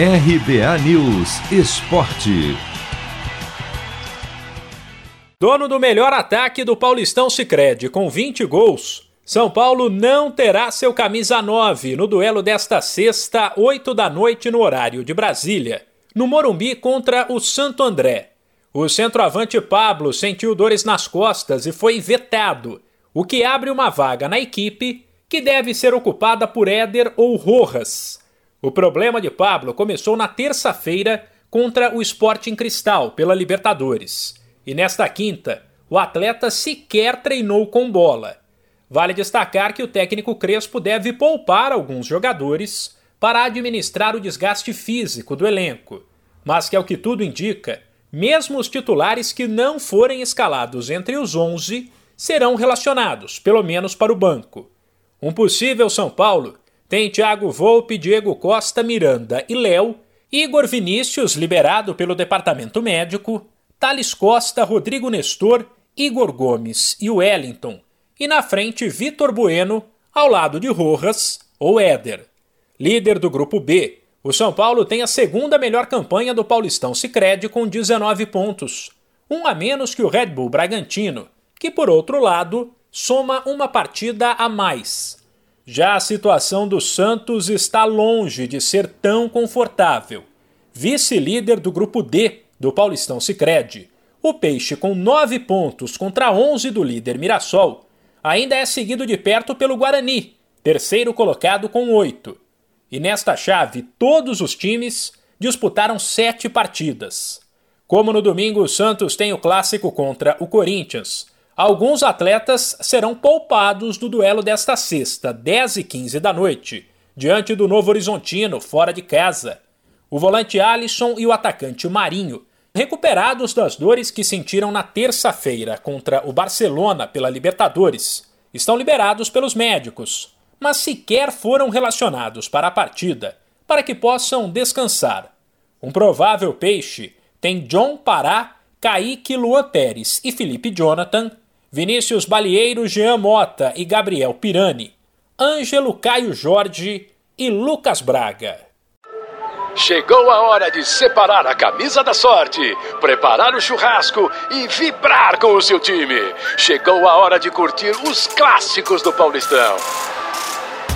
RBA News Esporte. Dono do melhor ataque do Paulistão Sicredi com 20 gols, São Paulo não terá seu camisa 9 no duelo desta sexta, 8 da noite no horário de Brasília, no Morumbi contra o Santo André. O centroavante Pablo sentiu dores nas costas e foi vetado, o que abre uma vaga na equipe que deve ser ocupada por Éder ou Rojas. O problema de Pablo começou na terça-feira contra o Sporting Cristal pela Libertadores. E nesta quinta, o atleta sequer treinou com bola. Vale destacar que o técnico Crespo deve poupar alguns jogadores para administrar o desgaste físico do elenco, mas que, ao que tudo indica, mesmo os titulares que não forem escalados entre os 11 serão relacionados, pelo menos para o banco. Um possível São Paulo tem Thiago Volpe, Diego Costa, Miranda e Léo, Igor Vinícius, liberado pelo departamento médico, Thales Costa, Rodrigo Nestor, Igor Gomes e Wellington, e na frente Vitor Bueno, ao lado de Rojas ou Éder. Líder do grupo B, o São Paulo tem a segunda melhor campanha do Paulistão Sicredi com 19 pontos, um a menos que o Red Bull Bragantino, que por outro lado soma uma partida a mais. Já a situação do Santos está longe de ser tão confortável. Vice-líder do grupo D do Paulistão Sicredi, o Peixe com 9 pontos contra 11 do líder Mirassol, ainda é seguido de perto pelo Guarani, terceiro colocado com 8. E nesta chave, todos os times disputaram sete partidas. Como no domingo o Santos tem o clássico contra o Corinthians, Alguns atletas serão poupados do duelo desta sexta, 10 e 15 da noite, diante do Novo Horizontino, fora de casa. O volante Alisson e o atacante Marinho, recuperados das dores que sentiram na terça-feira contra o Barcelona pela Libertadores, estão liberados pelos médicos, mas sequer foram relacionados para a partida, para que possam descansar. Um provável peixe tem John Pará, Kaique Luan Pérez e Felipe Jonathan Vinícius Balieiro, Jean Mota e Gabriel Pirani, Ângelo Caio Jorge e Lucas Braga. Chegou a hora de separar a camisa da sorte, preparar o churrasco e vibrar com o seu time. Chegou a hora de curtir os clássicos do Paulistão.